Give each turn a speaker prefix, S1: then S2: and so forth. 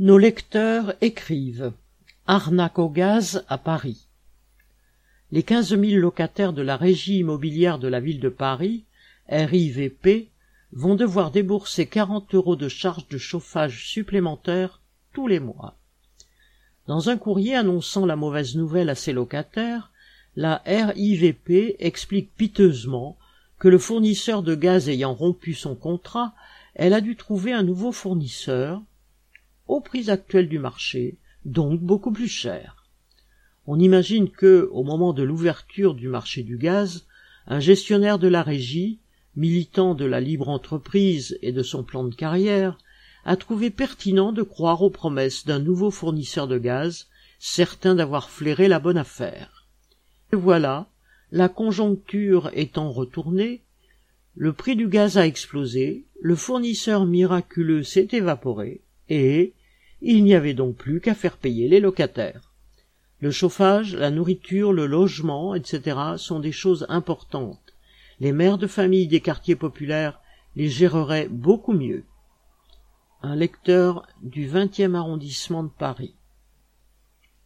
S1: Nos lecteurs écrivent Arnaque au gaz à Paris. Les quinze mille locataires de la régie immobilière de la ville de Paris, RIVP, vont devoir débourser quarante euros de charges de chauffage supplémentaires tous les mois. Dans un courrier annonçant la mauvaise nouvelle à ses locataires, la RIVP explique piteusement que le fournisseur de gaz ayant rompu son contrat, elle a dû trouver un nouveau fournisseur, au prix actuel du marché, donc beaucoup plus cher. On imagine que, au moment de l'ouverture du marché du gaz, un gestionnaire de la régie, militant de la libre entreprise et de son plan de carrière, a trouvé pertinent de croire aux promesses d'un nouveau fournisseur de gaz, certain d'avoir flairé la bonne affaire. Et voilà, la conjoncture étant retournée, le prix du gaz a explosé, le fournisseur miraculeux s'est évaporé, et il n'y avait donc plus qu'à faire payer les locataires. Le chauffage, la nourriture, le logement, etc. sont des choses importantes. Les mères de famille des quartiers populaires les géreraient beaucoup mieux. Un lecteur du vingtième arrondissement de Paris.